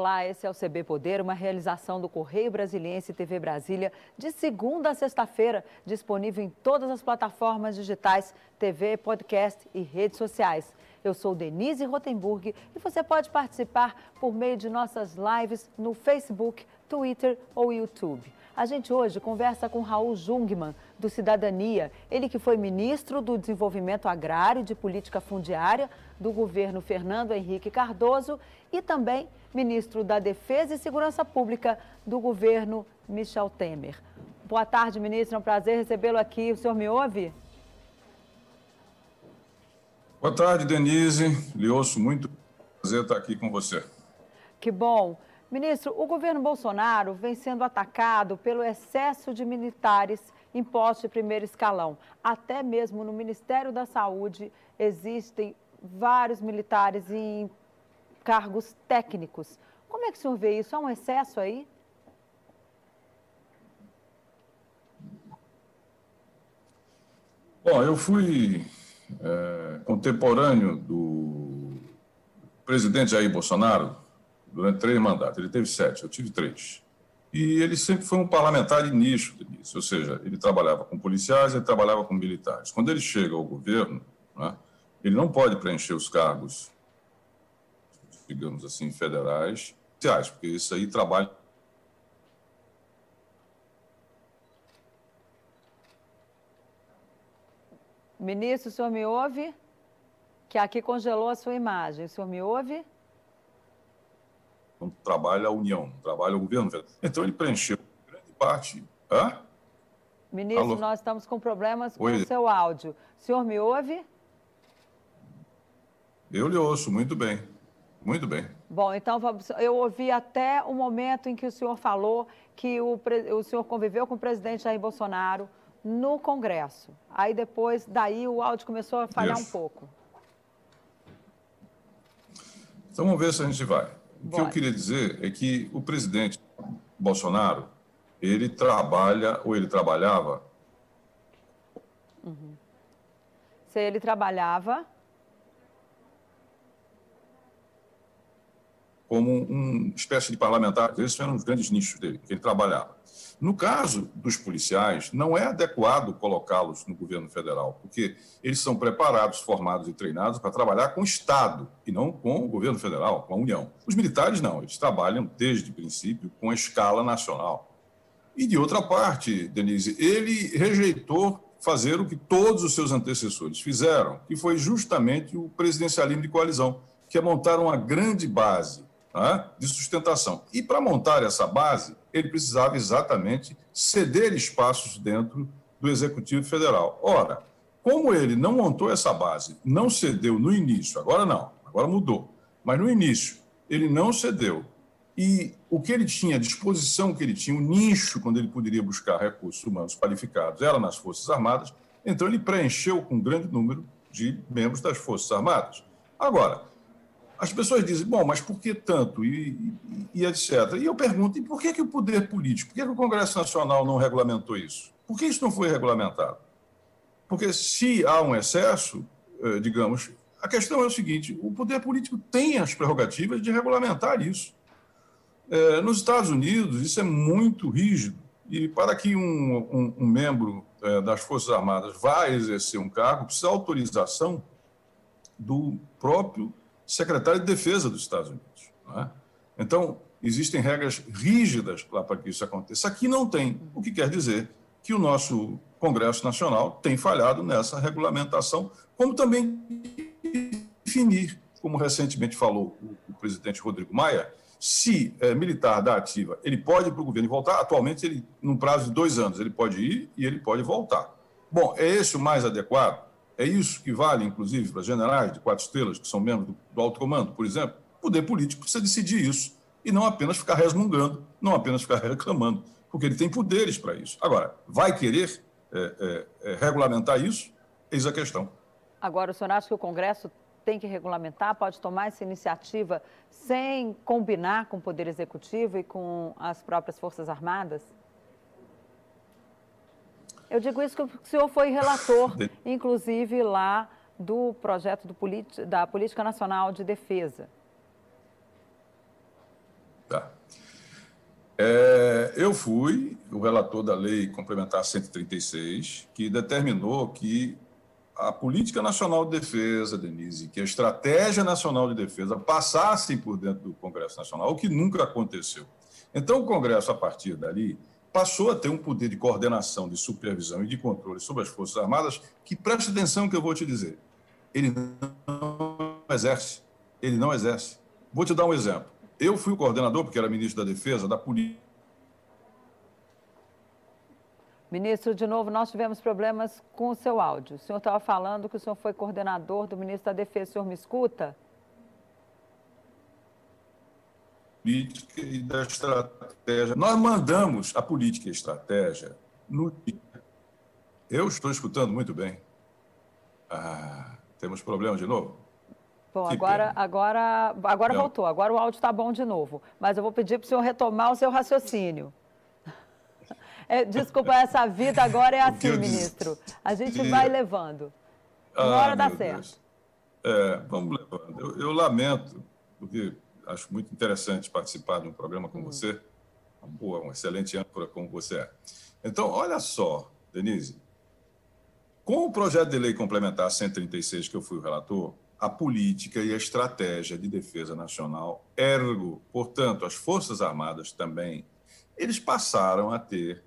Olá, esse é o CB Poder, uma realização do Correio Brasiliense TV Brasília, de segunda a sexta-feira, disponível em todas as plataformas digitais, TV, podcast e redes sociais. Eu sou Denise Rotenburg e você pode participar por meio de nossas lives no Facebook, Twitter ou YouTube. A gente hoje conversa com Raul Jungmann, do Cidadania, ele que foi ministro do Desenvolvimento Agrário e de Política Fundiária do governo Fernando Henrique Cardoso e também ministro da Defesa e Segurança Pública do governo Michel Temer. Boa tarde, ministro. É um prazer recebê-lo aqui. O senhor me ouve? Boa tarde, Denise. Lhe ouço muito. Prazer estar aqui com você. Que bom. Ministro, o governo Bolsonaro vem sendo atacado pelo excesso de militares impostos de primeiro escalão. Até mesmo no Ministério da Saúde existem vários militares em cargos técnicos. Como é que o senhor vê isso? Há um excesso aí? Bom, eu fui é, contemporâneo do presidente Jair Bolsonaro durante três mandatos. Ele teve sete, eu tive três. E ele sempre foi um parlamentar de nicho, Denise, ou seja, ele trabalhava com policiais, ele trabalhava com militares. Quando ele chega ao governo, né, ele não pode preencher os cargos, digamos assim, federais, porque isso aí trabalha. Ministro, o senhor me ouve? Que aqui congelou a sua imagem. O senhor me ouve? Não trabalha a União, trabalha o governo. Então ele preencheu grande parte. Hã? Ministro, Alô? nós estamos com problemas com Oi. o seu áudio. O senhor me ouve? Eu lhe ouço muito bem. Muito bem. Bom, então eu ouvi até o momento em que o senhor falou que o, o senhor conviveu com o presidente Jair Bolsonaro no Congresso. Aí depois, daí o áudio começou a falhar Isso. um pouco. Então vamos ver se a gente vai. O Bora. que eu queria dizer é que o presidente Bolsonaro, ele trabalha, ou ele trabalhava... Uhum. Se ele trabalhava... como uma espécie de parlamentar. Esses eram os grandes nichos dele, que ele trabalhava. No caso dos policiais, não é adequado colocá-los no governo federal, porque eles são preparados, formados e treinados para trabalhar com o Estado e não com o governo federal, com a União. Os militares não, eles trabalham desde o princípio com a escala nacional. E de outra parte, Denise, ele rejeitou fazer o que todos os seus antecessores fizeram, que foi justamente o presidencialismo de coalizão, que é montar uma grande base de sustentação. E para montar essa base, ele precisava exatamente ceder espaços dentro do Executivo Federal. Ora, como ele não montou essa base, não cedeu no início, agora não, agora mudou, mas no início ele não cedeu. E o que ele tinha, a disposição que ele tinha, o nicho quando ele poderia buscar recursos humanos qualificados era nas Forças Armadas, então ele preencheu com um grande número de membros das Forças Armadas. Agora, as pessoas dizem, bom, mas por que tanto? E, e, e etc. E eu pergunto, e por que, que o poder político, por que, que o Congresso Nacional não regulamentou isso? Por que isso não foi regulamentado? Porque se há um excesso, eh, digamos, a questão é o seguinte: o poder político tem as prerrogativas de regulamentar isso. É, nos Estados Unidos, isso é muito rígido. E para que um, um, um membro é, das Forças Armadas vá exercer um cargo, precisa autorização do próprio secretário de Defesa dos Estados Unidos. É? Então, existem regras rígidas para que isso aconteça. Aqui não tem, o que quer dizer que o nosso Congresso Nacional tem falhado nessa regulamentação, como também definir, como recentemente falou o, o presidente Rodrigo Maia, se é, militar da ativa, ele pode ir para o governo e voltar. Atualmente, ele, num prazo de dois anos, ele pode ir e ele pode voltar. Bom, é esse o mais adequado? É isso que vale, inclusive, para generais de quatro estrelas, que são membros do, do alto comando, por exemplo. O poder político precisa decidir isso e não apenas ficar resmungando, não apenas ficar reclamando, porque ele tem poderes para isso. Agora, vai querer é, é, é, regulamentar isso? Eis a questão. Agora, o senhor acha que o Congresso tem que regulamentar, pode tomar essa iniciativa sem combinar com o Poder Executivo e com as próprias Forças Armadas? Eu digo isso porque o senhor foi relator, inclusive, lá do projeto do da Política Nacional de Defesa. É, eu fui o relator da Lei Complementar 136, que determinou que a Política Nacional de Defesa, Denise, que a Estratégia Nacional de Defesa passassem por dentro do Congresso Nacional, o que nunca aconteceu. Então, o Congresso, a partir dali, passou a ter um poder de coordenação, de supervisão e de controle sobre as Forças Armadas que, preste atenção que eu vou te dizer, ele não exerce. Ele não exerce. Vou te dar um exemplo. Eu fui o coordenador, porque era ministro da Defesa, da Polícia. Ministro, de novo, nós tivemos problemas com o seu áudio. O senhor estava falando que o senhor foi coordenador do ministro da Defesa. O senhor me escuta? Política e da estratégia. Nós mandamos a política e a estratégia no Eu estou escutando muito bem. Ah, temos problema de novo? Bom, agora, agora, agora voltou. Agora o áudio está bom de novo. Mas eu vou pedir para o senhor retomar o seu raciocínio. É, desculpa, essa vida agora é assim, ministro. A gente vai levando. Uma hora dá certo. É, vamos levando. Eu, eu lamento, porque acho muito interessante participar de um programa com uhum. você. Uma boa, um excelente âncora como você é. Então, olha só, Denise. Com o projeto de lei complementar 136, que eu fui o relator, a política e a estratégia de defesa nacional, ergo, portanto, as Forças Armadas também, eles passaram a ter,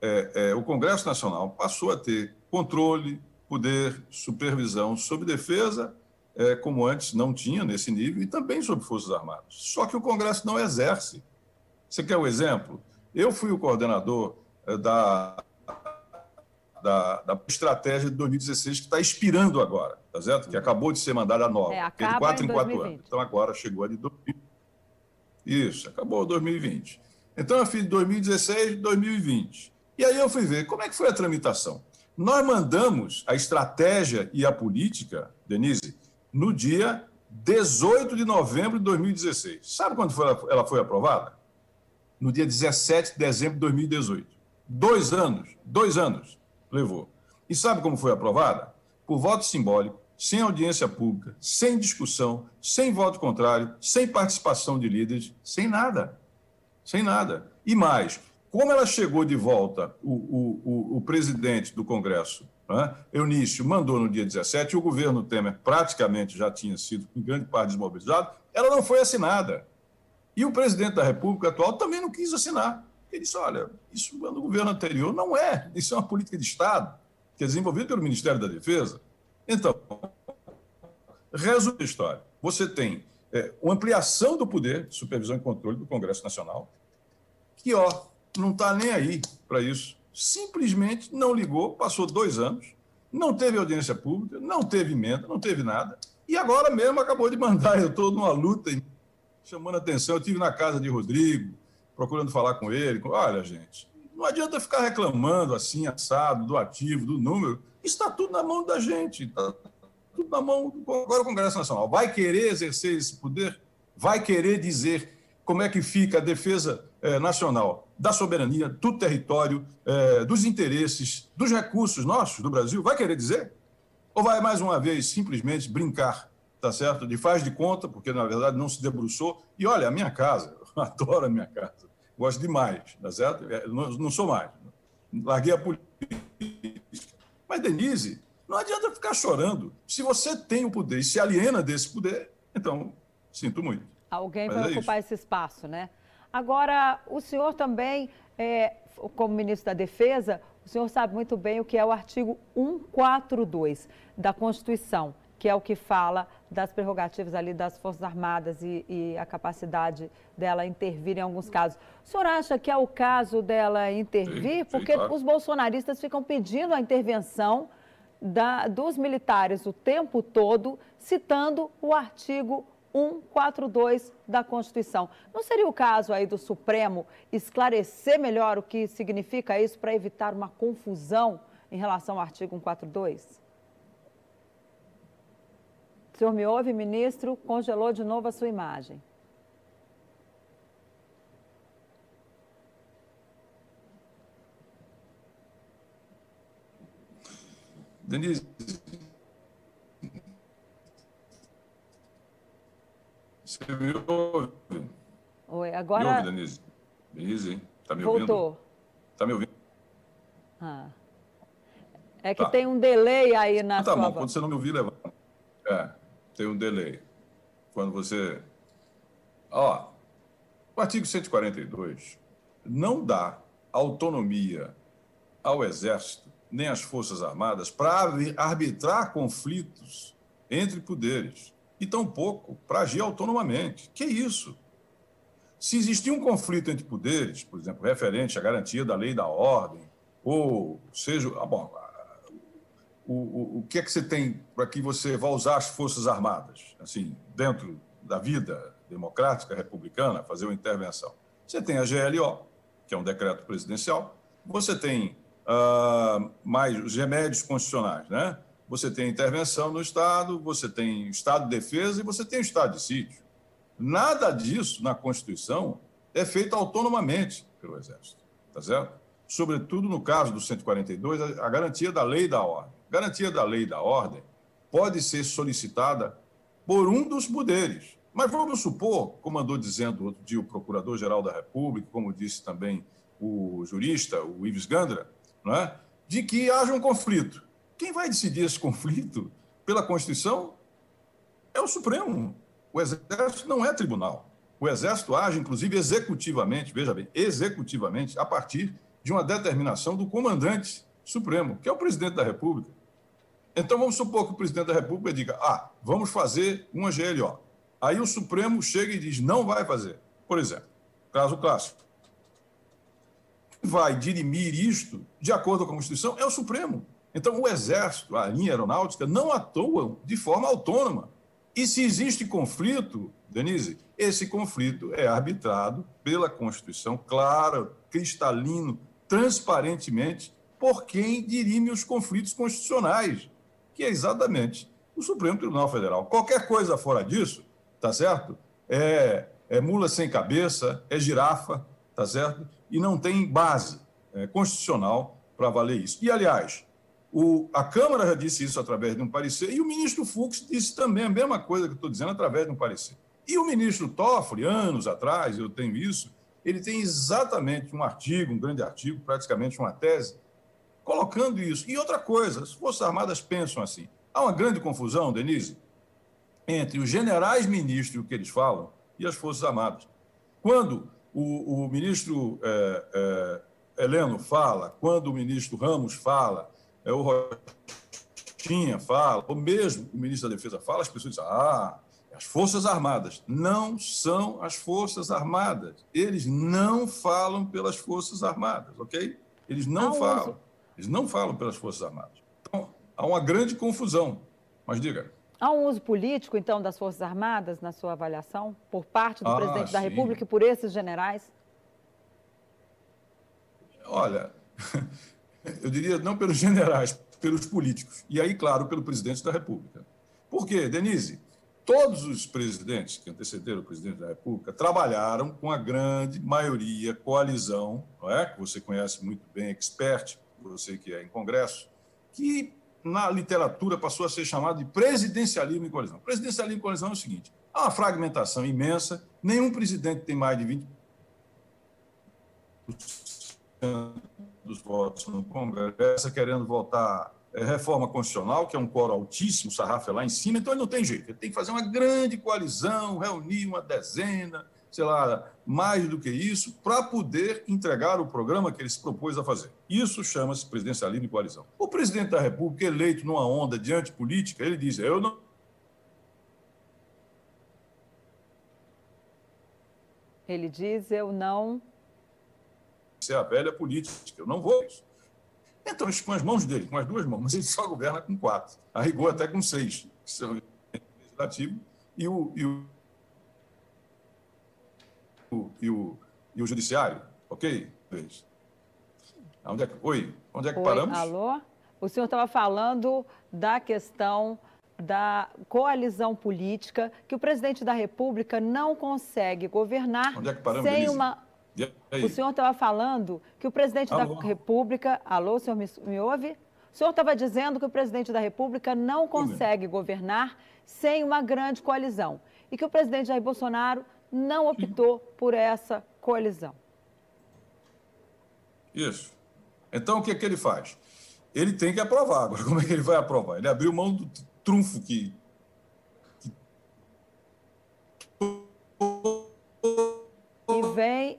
é, é, o Congresso Nacional passou a ter controle, poder, supervisão sobre defesa como antes não tinha nesse nível, e também sobre Forças Armadas. Só que o Congresso não exerce. Você quer um exemplo? Eu fui o coordenador é, da, da, da, estratégia de 2016, que está expirando agora, tá certo? Que acabou de ser mandada nova. É, acaba de quatro em, em quatro anos. Então agora chegou a de 2020. Isso, acabou 2020. Então eu fiz 2016, 2020. E aí eu fui ver como é que foi a tramitação. Nós mandamos a estratégia e a política, Denise, no dia 18 de novembro de 2016. Sabe quando foi, ela foi aprovada? No dia 17 de dezembro de 2018. Dois anos, dois anos levou. E sabe como foi aprovada? Por voto simbólico, sem audiência pública, sem discussão, sem voto contrário, sem participação de líderes, sem nada. Sem nada. E mais, como ela chegou de volta, o, o, o, o presidente do Congresso né? Eunício mandou no dia 17, e o governo Temer praticamente já tinha sido, em grande parte, desmobilizado, ela não foi assinada. E o presidente da República atual também não quis assinar. Ele disse: olha, isso no governo anterior não é, isso é uma política de Estado, que é desenvolvida pelo Ministério da Defesa. Então, resumo da história: você tem é, uma ampliação do poder de supervisão e controle do Congresso Nacional, que, ó, não está nem aí para isso simplesmente não ligou, passou dois anos, não teve audiência pública, não teve emenda, não teve nada, e agora mesmo acabou de mandar. Eu estou numa luta chamando atenção. Eu estive na casa de Rodrigo, procurando falar com ele. Olha, gente, não adianta ficar reclamando assim, assado, do ativo, do número. Está tudo na mão da gente. Está tudo na mão. Agora o Congresso Nacional vai querer exercer esse poder? Vai querer dizer como é que fica a defesa eh, nacional da soberania, do território, eh, dos interesses, dos recursos nossos do Brasil? Vai querer dizer? Ou vai mais uma vez simplesmente brincar, tá certo? De faz de conta, porque na verdade não se debruçou. E olha, a minha casa, eu adoro a minha casa, gosto demais, tá certo? É, não, não sou mais. Larguei a política. Mas, Denise, não adianta ficar chorando. Se você tem o poder e se aliena desse poder, então, sinto muito. Alguém vai é ocupar esse espaço, né? Agora, o senhor também, é, como ministro da Defesa, o senhor sabe muito bem o que é o artigo 142 da Constituição, que é o que fala das prerrogativas ali das Forças Armadas e, e, a capacidade dela intervir em alguns casos. O senhor acha que é o caso dela intervir? Sim, Porque sim, claro. os bolsonaristas ficam pedindo a intervenção da, dos militares o tempo todo, citando o artigo 142 da Constituição. Não seria o caso aí do Supremo esclarecer melhor o que significa isso para evitar uma confusão em relação ao artigo 142? O senhor me ouve, ministro? Congelou de novo a sua imagem. Denise, Você me ouve? Oi, agora. Me ouve, Denise? Denise, está me ouvindo? Voltou. Está me ouvindo? Ah. É que tá. tem um delay aí na ah, tá sua bom, quando você não me ouvir, levanta. É, tem um delay. Quando você... Ó, o artigo 142 não dá autonomia ao Exército nem às Forças Armadas para arbitrar conflitos entre poderes e tampouco para agir autonomamente. Que isso? Se existir um conflito entre poderes, por exemplo, referente à garantia da lei e da ordem, ou seja, ah, bom, o, o, o que é que você tem para que você vá usar as Forças Armadas, assim, dentro da vida democrática, republicana, fazer uma intervenção? Você tem a GLO, que é um decreto presidencial, você tem uh, mais os remédios constitucionais, né? Você tem intervenção no Estado, você tem Estado de defesa e você tem Estado de sítio. Nada disso na Constituição é feito autonomamente pelo Exército, tá certo? Sobretudo no caso do 142, a garantia da lei e da ordem. A garantia da lei e da ordem pode ser solicitada por um dos poderes. Mas vamos supor, como andou dizendo outro dia o Procurador-Geral da República, como disse também o jurista, o Ives Gandra, não é? de que haja um conflito. Quem vai decidir esse conflito pela Constituição é o Supremo. O Exército não é tribunal. O Exército age, inclusive, executivamente, veja bem, executivamente, a partir de uma determinação do comandante supremo, que é o presidente da República. Então, vamos supor que o presidente da República diga: ah, vamos fazer uma GLO. Aí o Supremo chega e diz: não vai fazer. Por exemplo, caso clássico vai dirimir isto de acordo com a Constituição é o Supremo. Então, o Exército, a linha aeronáutica, não atuam de forma autônoma. E se existe conflito, Denise, esse conflito é arbitrado pela Constituição, claro, cristalino, transparentemente, por quem dirime os conflitos constitucionais, que é exatamente o Supremo Tribunal Federal. Qualquer coisa fora disso, tá certo? É, é mula sem cabeça, é girafa, tá certo? e não tem base é, constitucional para valer isso. E, aliás, o, a Câmara já disse isso através de um parecer, e o ministro Fux disse também a mesma coisa que estou dizendo através de um parecer. E o ministro Toffoli, anos atrás, eu tenho isso, ele tem exatamente um artigo, um grande artigo, praticamente uma tese, colocando isso. E outra coisa, as Forças Armadas pensam assim. Há uma grande confusão, Denise, entre os generais ministros, o que eles falam, e as Forças Armadas. Quando o, o ministro é, é, Heleno fala, quando o ministro Ramos fala, é, o Rochinha fala, ou mesmo o ministro da Defesa fala, as pessoas dizem, ah, as Forças Armadas. Não são as Forças Armadas. Eles não falam pelas Forças Armadas, ok? Eles não falam. Eles não falam pelas Forças Armadas. Então, há uma grande confusão. Mas diga. Há um uso político, então, das Forças Armadas, na sua avaliação, por parte do ah, presidente sim. da República e por esses generais? Olha, eu diria não pelos generais, pelos políticos. E aí, claro, pelo presidente da República. Por quê, Denise? Todos os presidentes que antecederam o presidente da República trabalharam com a grande maioria coalizão, não é? que você conhece muito bem, expert, você que é em Congresso, que na literatura passou a ser chamado de presidencialismo em coalizão. Presidencialismo em coalizão é o seguinte: há uma fragmentação imensa, nenhum presidente tem mais de 20% dos votos no Congresso, querendo votar é, reforma constitucional, que é um coro altíssimo, o sarrafo é lá em cima, então ele não tem jeito, ele tem que fazer uma grande coalizão, reunir uma dezena, sei lá, mais do que isso, para poder entregar o programa que ele se propôs a fazer. Isso chama-se presidencialismo e coalizão. O presidente da República, eleito numa onda de antipolítica, ele diz: eu não. Ele diz: eu não. Isso é a velha política, eu não vou isso. Então, isso com as mãos dele, com as duas mãos, mas ele só governa com quatro. A rigor até com seis, que são o legislativo e o, e o e o, e o judiciário, ok? Onde é que, oi, onde é que oi, paramos? Alô? O senhor estava falando da questão da coalizão política, que o presidente da República não consegue governar Onde é que paramos, sem Denise? uma. O senhor estava falando que o presidente alô? da República. Alô, o senhor me, me ouve? O senhor estava dizendo que o presidente da República não consegue governar sem uma grande coalizão. E que o presidente Jair Bolsonaro não optou por essa coalizão. Isso. Então, o que, é que ele faz? Ele tem que aprovar. Agora, como é que ele vai aprovar? Ele abriu mão do trunfo que...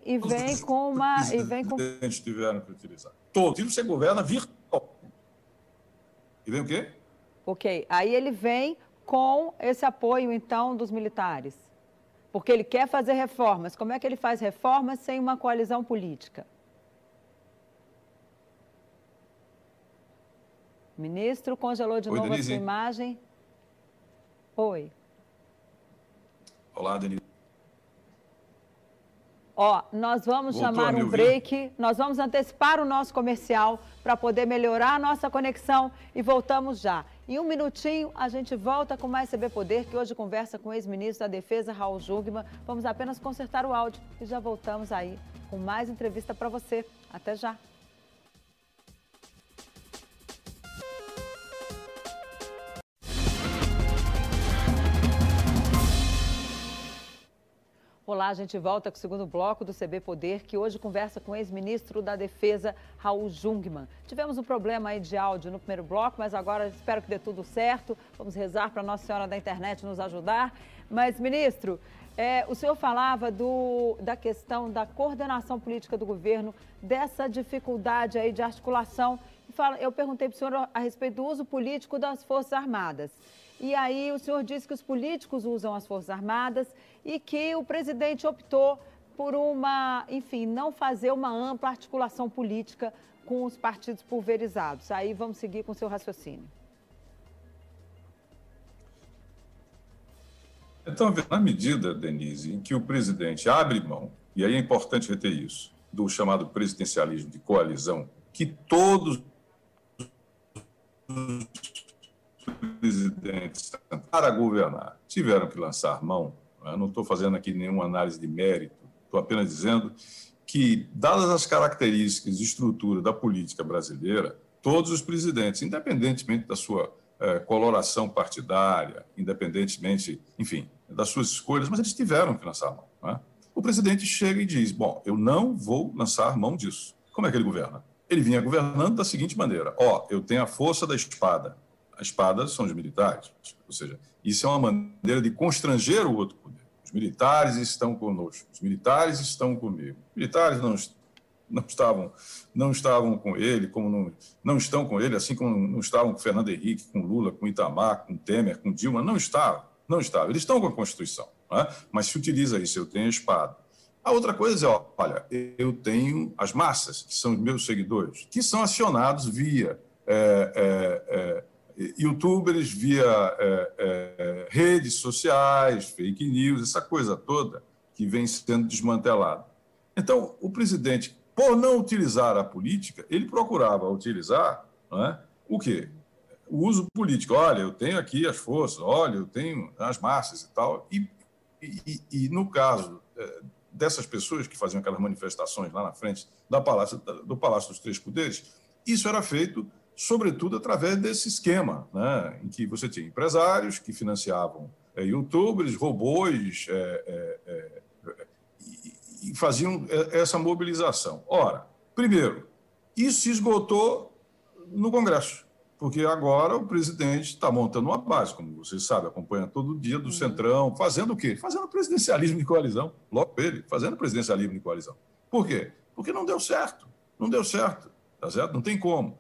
e vem com uma. E vem com... tiveram que utilizar. Todos. Você governa virtual. E vem o quê? Ok. Aí ele vem com esse apoio, então, dos militares. Porque ele quer fazer reformas. Como é que ele faz reformas sem uma coalizão política? Ministro, congelou de Oi, novo Denise. a sua imagem. Oi. Olá, Denise. Ó, nós vamos Voltou chamar um break, nós vamos antecipar o nosso comercial para poder melhorar a nossa conexão e voltamos já. Em um minutinho, a gente volta com mais CB Poder, que hoje conversa com o ex-ministro da Defesa, Raul Jungmann. Vamos apenas consertar o áudio e já voltamos aí com mais entrevista para você. Até já! Olá, a gente volta com o segundo bloco do CB Poder, que hoje conversa com o ex-ministro da Defesa, Raul Jungmann. Tivemos um problema aí de áudio no primeiro bloco, mas agora espero que dê tudo certo. Vamos rezar para Nossa Senhora da Internet nos ajudar. Mas, ministro, é, o senhor falava do, da questão da coordenação política do governo, dessa dificuldade aí de articulação. Eu perguntei para o senhor a respeito do uso político das Forças Armadas. E aí o senhor disse que os políticos usam as Forças Armadas e que o presidente optou por uma, enfim, não fazer uma ampla articulação política com os partidos pulverizados. Aí vamos seguir com o seu raciocínio. Então, na medida, Denise, em que o presidente abre mão, e aí é importante reter isso, do chamado presidencialismo de coalizão, que todos os presidentes para governar tiveram que lançar mão, eu né? não estou fazendo aqui nenhuma análise de mérito, estou apenas dizendo que, dadas as características e estrutura da política brasileira, todos os presidentes, independentemente da sua é, coloração partidária, independentemente, enfim, das suas escolhas, mas eles tiveram que lançar mão. Né? O presidente chega e diz: Bom, eu não vou lançar mão disso. Como é que ele governa? Ele vinha governando da seguinte maneira: Ó, eu tenho a força da espada, a espada são os militares. Ou seja, isso é uma maneira de constranger o outro poder. Os militares estão conosco, os militares estão comigo. Os militares não, não estavam não estavam com ele, como não, não estão com ele, assim como não estavam com Fernando Henrique, com Lula, com Itamar, com Temer, com Dilma, não estavam, não estavam. Eles estão com a Constituição, né? mas se utiliza isso, eu tenho a espada. A outra coisa é, olha, eu tenho as massas, que são os meus seguidores, que são acionados via é, é, é, youtubers, via é, é, redes sociais, fake news, essa coisa toda que vem sendo desmantelada. Então, o presidente, por não utilizar a política, ele procurava utilizar é, o quê? O uso político. Olha, eu tenho aqui as forças, olha, eu tenho as massas e tal. E, e, e no caso é, dessas pessoas que faziam aquelas manifestações lá na frente da Palácio, do Palácio dos Três Poderes, isso era feito sobretudo através desse esquema, né, em que você tinha empresários que financiavam é, youtubers, robôs, é, é, e, e faziam essa mobilização. Ora, primeiro, isso se esgotou no Congresso, porque agora o presidente está montando uma base, como vocês sabem, acompanha todo dia do uhum. Centrão, fazendo o quê? Fazendo presidencialismo de coalizão, logo ele, fazendo presidencialismo de coalizão. Por quê? Porque não deu certo, não deu certo, tá certo? Não tem como.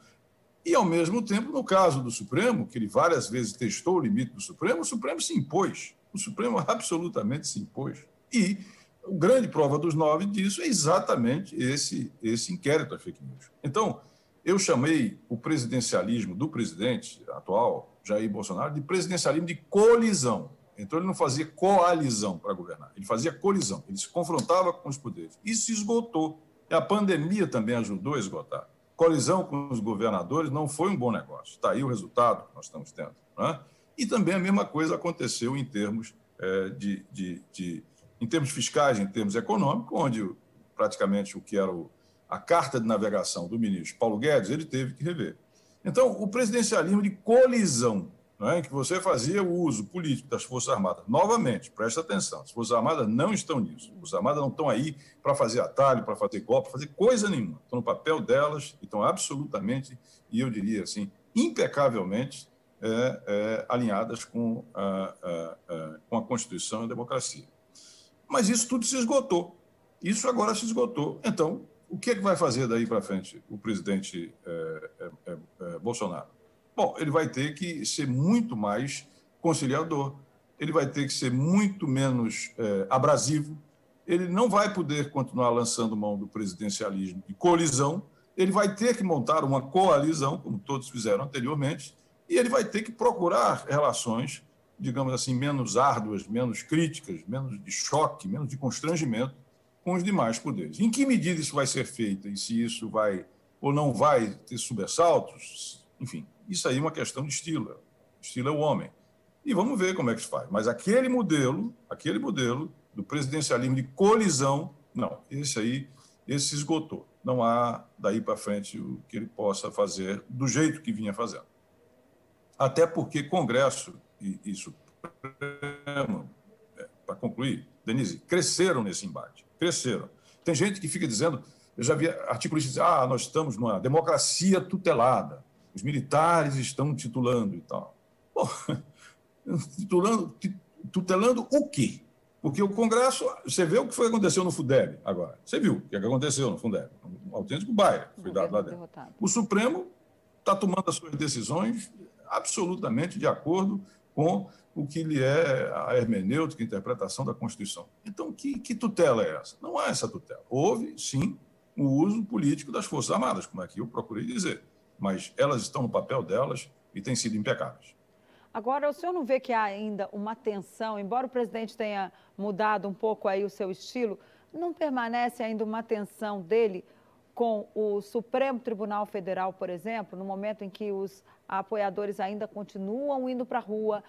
E, ao mesmo tempo, no caso do Supremo, que ele várias vezes testou o limite do Supremo, o Supremo se impôs. O Supremo absolutamente se impôs. E a grande prova dos nove disso é exatamente esse, esse inquérito a fake news. Então, eu chamei o presidencialismo do presidente atual, Jair Bolsonaro, de presidencialismo de colisão. Então, ele não fazia coalizão para governar, ele fazia colisão, ele se confrontava com os poderes. Isso esgotou. E a pandemia também ajudou a esgotar colisão com os governadores não foi um bom negócio. Está aí o resultado que nós estamos tendo. Né? E também a mesma coisa aconteceu em termos, é, de, de, de, em termos fiscais, em termos econômicos, onde praticamente o que era o, a carta de navegação do ministro Paulo Guedes, ele teve que rever. Então, o presidencialismo de colisão não é? em que você fazia o uso político das Forças Armadas. Novamente, presta atenção, as Forças Armadas não estão nisso. As Forças Armadas não estão aí para fazer atalho, para fazer golpe, para fazer coisa nenhuma. Estão no papel delas e estão absolutamente, e eu diria assim, impecavelmente é, é, alinhadas com a, a, a, com a Constituição e a democracia. Mas isso tudo se esgotou. Isso agora se esgotou. Então, o que, é que vai fazer daí para frente o presidente é, é, é, Bolsonaro? Bom, ele vai ter que ser muito mais conciliador, ele vai ter que ser muito menos é, abrasivo, ele não vai poder continuar lançando mão do presidencialismo de colisão, ele vai ter que montar uma coalizão, como todos fizeram anteriormente, e ele vai ter que procurar relações, digamos assim, menos árduas, menos críticas, menos de choque, menos de constrangimento com os demais poderes. Em que medida isso vai ser feito e se isso vai ou não vai ter sobressaltos, enfim, isso aí é uma questão de estilo. Estilo é o homem. E vamos ver como é que se faz. Mas aquele modelo, aquele modelo do presidencialismo de colisão, não, esse aí, esse se esgotou. Não há daí para frente o que ele possa fazer do jeito que vinha fazendo. Até porque Congresso e, e Supremo, é, para concluir, Denise, cresceram nesse embate. Cresceram. Tem gente que fica dizendo, eu já vi artigos dizendo, ah, nós estamos numa democracia tutelada os militares estão titulando e tal. Bom, titulando, tutelando o quê? Porque o Congresso, você vê o que foi aconteceu no FUDEB agora. Você viu o que aconteceu no FUDEB. Um autêntico baile foi dado lá dentro. Derrotado. O Supremo está tomando as suas decisões absolutamente de acordo com o que lhe é a hermenêutica, a interpretação da Constituição. Então, que, que tutela é essa? Não há essa tutela. Houve, sim, o uso político das Forças Armadas, como aqui eu procurei dizer mas elas estão no papel delas e têm sido impecáveis. Agora, o senhor não vê que há ainda uma tensão, embora o presidente tenha mudado um pouco aí o seu estilo, não permanece ainda uma tensão dele com o Supremo Tribunal Federal, por exemplo, no momento em que os apoiadores ainda continuam indo para a rua,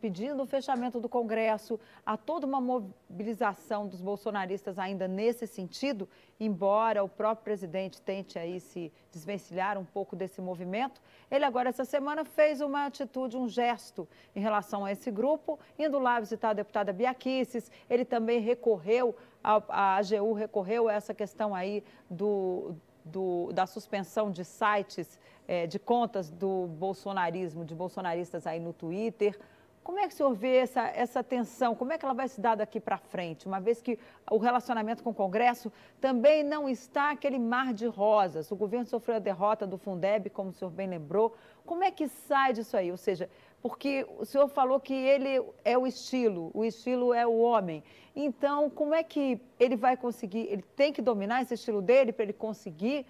pedindo o fechamento do Congresso, há toda uma mobilização dos bolsonaristas ainda nesse sentido, embora o próprio presidente tente aí se desvencilhar um pouco desse movimento. Ele agora, essa semana, fez uma atitude, um gesto em relação a esse grupo, indo lá visitar a deputada Biaquices, ele também recorreu a, AGU recorreu a essa questão aí do, do, da suspensão de sites, é, de contas do bolsonarismo, de bolsonaristas aí no Twitter. Como é que o senhor vê essa, essa tensão? Como é que ela vai se dar daqui para frente? Uma vez que o relacionamento com o Congresso também não está aquele mar de rosas. O governo sofreu a derrota do Fundeb, como o senhor bem lembrou. Como é que sai disso aí? Ou seja, porque o senhor falou que ele é o estilo, o estilo é o homem. Então, como é que ele vai conseguir? Ele tem que dominar esse estilo dele para ele conseguir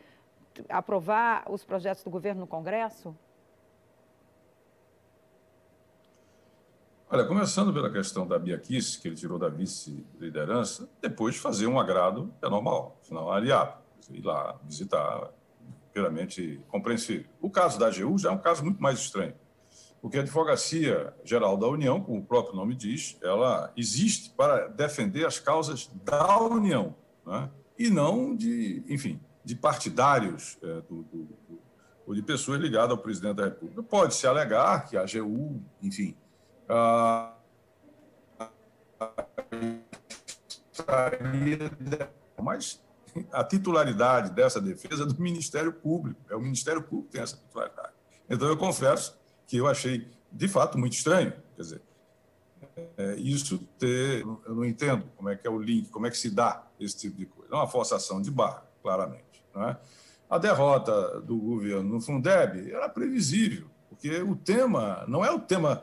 aprovar os projetos do governo no Congresso? Olha, começando pela questão da Bia Kiss, que ele tirou da vice-liderança, depois fazer um agrado é normal, afinal, aliado, ir lá visitar, plenamente compreensível. O caso da AGU já é um caso muito mais estranho porque a Advocacia Geral da União, como o próprio nome diz, ela existe para defender as causas da União, né? e não de, enfim, de partidários é, do, do, do, ou de pessoas ligadas ao presidente da República. Pode-se alegar que a AGU, enfim, a, mas a titularidade dessa defesa é do Ministério Público, é o Ministério Público que tem essa titularidade. Então, eu confesso que eu achei, de fato, muito estranho. Quer dizer, é, isso ter. Eu não entendo como é que é o link, como é que se dá esse tipo de coisa. É uma forçação de barra, claramente. Não é? A derrota do governo no Fundeb era previsível, porque o tema não é o tema.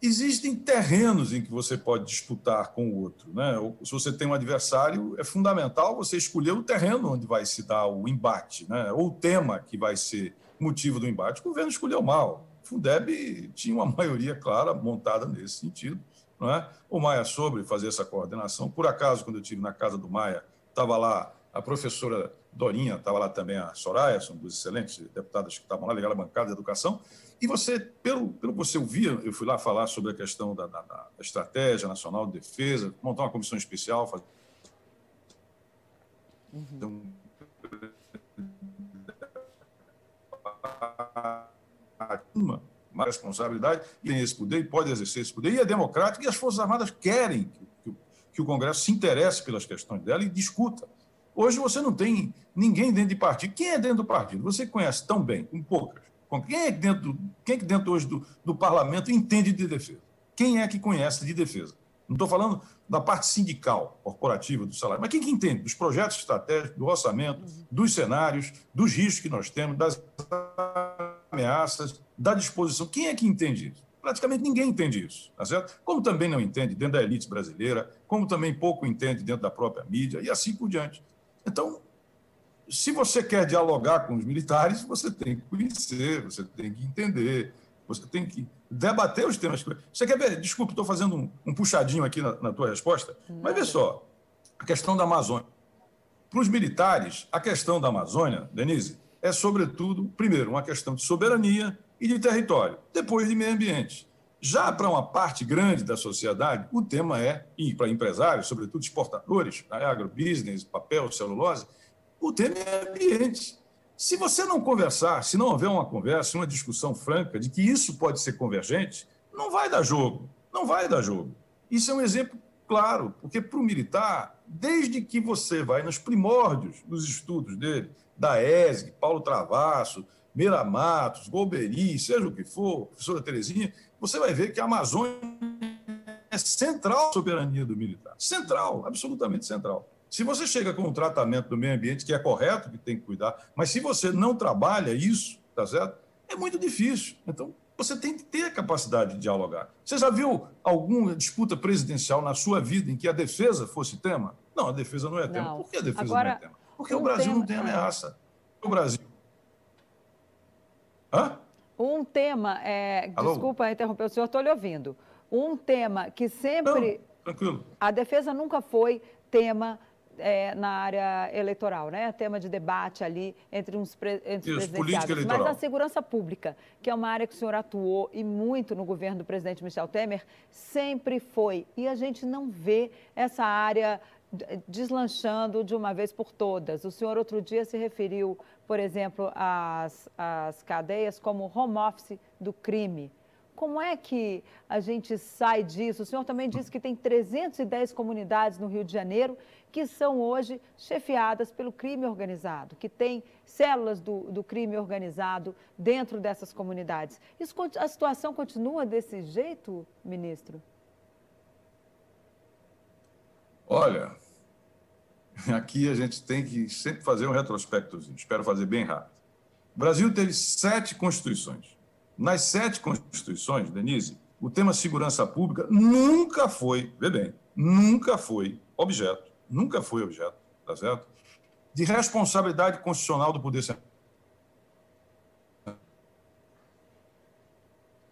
Existem terrenos em que você pode disputar com o outro. Né? Se você tem um adversário, é fundamental você escolher o terreno onde vai se dar o embate, né? ou o tema que vai ser motivo do embate. O governo escolheu mal. Fundeb tinha uma maioria clara montada nesse sentido. Não é? O Maia sobre fazer essa coordenação. Por acaso, quando eu estive na casa do Maia, estava lá a professora Dorinha, estava lá também a Soraya, são duas excelentes deputadas que estavam lá, ligadas à bancada de educação. E você, pelo, pelo que você ouvia, eu fui lá falar sobre a questão da, da, da Estratégia Nacional de Defesa, montar uma comissão especial, fazer. Uhum. Uma responsabilidade, tem esse poder e pode exercer esse poder, e é democrático, e as Forças Armadas querem que, que, que o Congresso se interesse pelas questões dela e discuta. Hoje você não tem ninguém dentro de partido. Quem é dentro do partido? Você conhece tão bem, com poucas. Quem é dentro, quem é que dentro hoje do, do parlamento entende de defesa? Quem é que conhece de defesa? Não estou falando da parte sindical, corporativa do salário, mas quem que entende dos projetos estratégicos, do orçamento, dos cenários, dos riscos que nós temos, das ameaças, da disposição. Quem é que entende isso? Praticamente ninguém entende isso, tá certo? Como também não entende dentro da elite brasileira, como também pouco entende dentro da própria mídia e assim por diante. Então, se você quer dialogar com os militares, você tem que conhecer, você tem que entender, você tem que debater os temas. Você quer ver? Desculpe, estou fazendo um, um, puxadinho aqui na, na tua resposta, mas vê só, a questão da Amazônia. Para os militares, a questão da Amazônia, Denise, é, sobretudo, primeiro, uma questão de soberania e de território, depois de meio ambiente. Já para uma parte grande da sociedade, o tema é, e para empresários, sobretudo exportadores, agrobusiness, papel, celulose, o tema é ambiente. Se você não conversar, se não houver uma conversa, uma discussão franca de que isso pode ser convergente, não vai dar jogo. Não vai dar jogo. Isso é um exemplo claro, porque para o militar, desde que você vai nos primórdios dos estudos dele, da ESG, Paulo Travasso, Meira Matos, Golbery, seja o que for, professora Terezinha, você vai ver que a Amazônia é central à soberania do militar. Central, absolutamente central. Se você chega com um tratamento do meio ambiente que é correto, que tem que cuidar, mas se você não trabalha isso, tá certo? É muito difícil. Então, você tem que ter a capacidade de dialogar. Você já viu alguma disputa presidencial na sua vida em que a defesa fosse tema? Não, a defesa não é tema. Não. Por que a defesa Agora, não é tema? Porque um o Brasil tema... não tem ameaça. O Brasil. Hã? Um tema, é... desculpa interromper o senhor, estou lhe ouvindo. Um tema que sempre. Não, tranquilo. A defesa nunca foi tema é, na área eleitoral, né? Tema de debate ali entre uns pre, entre Isso, presidenciáveis. Mas a segurança pública, que é uma área que o senhor atuou e muito no governo do presidente Michel Temer, sempre foi. E a gente não vê essa área deslanchando de uma vez por todas. O senhor outro dia se referiu, por exemplo, às, às cadeias como home office do crime. Como é que a gente sai disso? O senhor também disse que tem 310 comunidades no Rio de Janeiro que são hoje chefiadas pelo crime organizado, que tem células do, do crime organizado dentro dessas comunidades. Isso, a situação continua desse jeito, ministro? Olha, aqui a gente tem que sempre fazer um retrospectozinho, espero fazer bem rápido. O Brasil teve sete constituições. Nas sete constituições, Denise, o tema segurança pública nunca foi, vê bem, nunca foi objeto, nunca foi objeto, tá certo? De responsabilidade constitucional do Poder Central.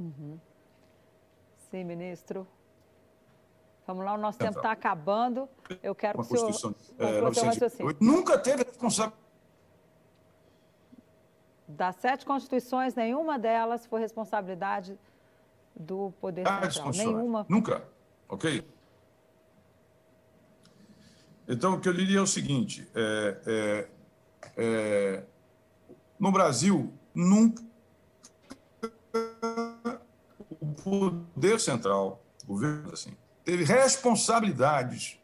Uhum. Sim, ministro. Vamos lá, o nosso tempo está acabando. Eu quero Uma que o senhor... É, 908, nunca teve responsabilidade das sete constituições, nenhuma delas foi responsabilidade do Poder ah, Central. Nenhuma. Nunca. Ok? Então, o que eu diria é o seguinte: é, é, é, no Brasil, nunca o Poder Central, o governo, assim, teve responsabilidades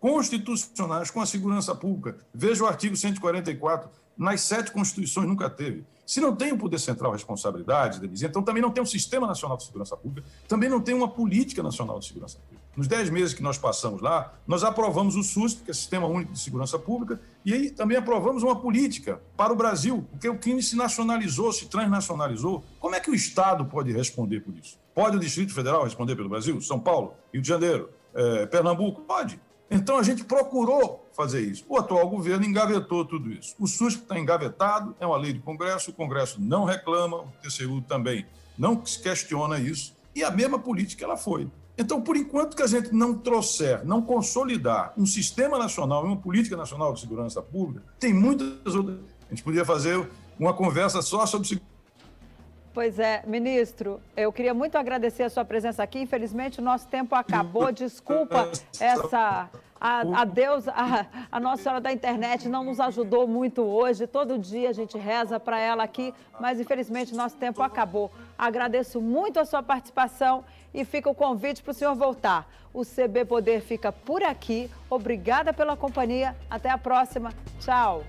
constitucionais com a segurança pública. Veja o artigo 144 nas sete constituições nunca teve. Se não tem o poder central responsabilidade, Denise, então também não tem um sistema nacional de segurança pública, também não tem uma política nacional de segurança pública. Nos dez meses que nós passamos lá, nós aprovamos o SUS, que é o Sistema Único de Segurança Pública, e aí também aprovamos uma política para o Brasil, porque o crime se nacionalizou, se transnacionalizou. Como é que o Estado pode responder por isso? Pode o Distrito Federal responder pelo Brasil? São Paulo, Rio de Janeiro, eh, Pernambuco? Pode. Então a gente procurou fazer isso. O atual governo engavetou tudo isso. O SUS está engavetado, é uma lei do Congresso, o Congresso não reclama, o TCU também não questiona isso, e a mesma política ela foi. Então, por enquanto que a gente não trouxer, não consolidar um sistema nacional uma política nacional de segurança pública, tem muitas outras. A gente podia fazer uma conversa só sobre segurança. Pois é, ministro, eu queria muito agradecer a sua presença aqui. Infelizmente, o nosso tempo acabou. Desculpa essa A, a Deus, a, a, Nossa Senhora da Internet não nos ajudou muito hoje. Todo dia a gente reza para ela aqui, mas infelizmente nosso tempo acabou. Agradeço muito a sua participação e fica o convite para o senhor voltar. O CB Poder fica por aqui. Obrigada pela companhia. Até a próxima. Tchau.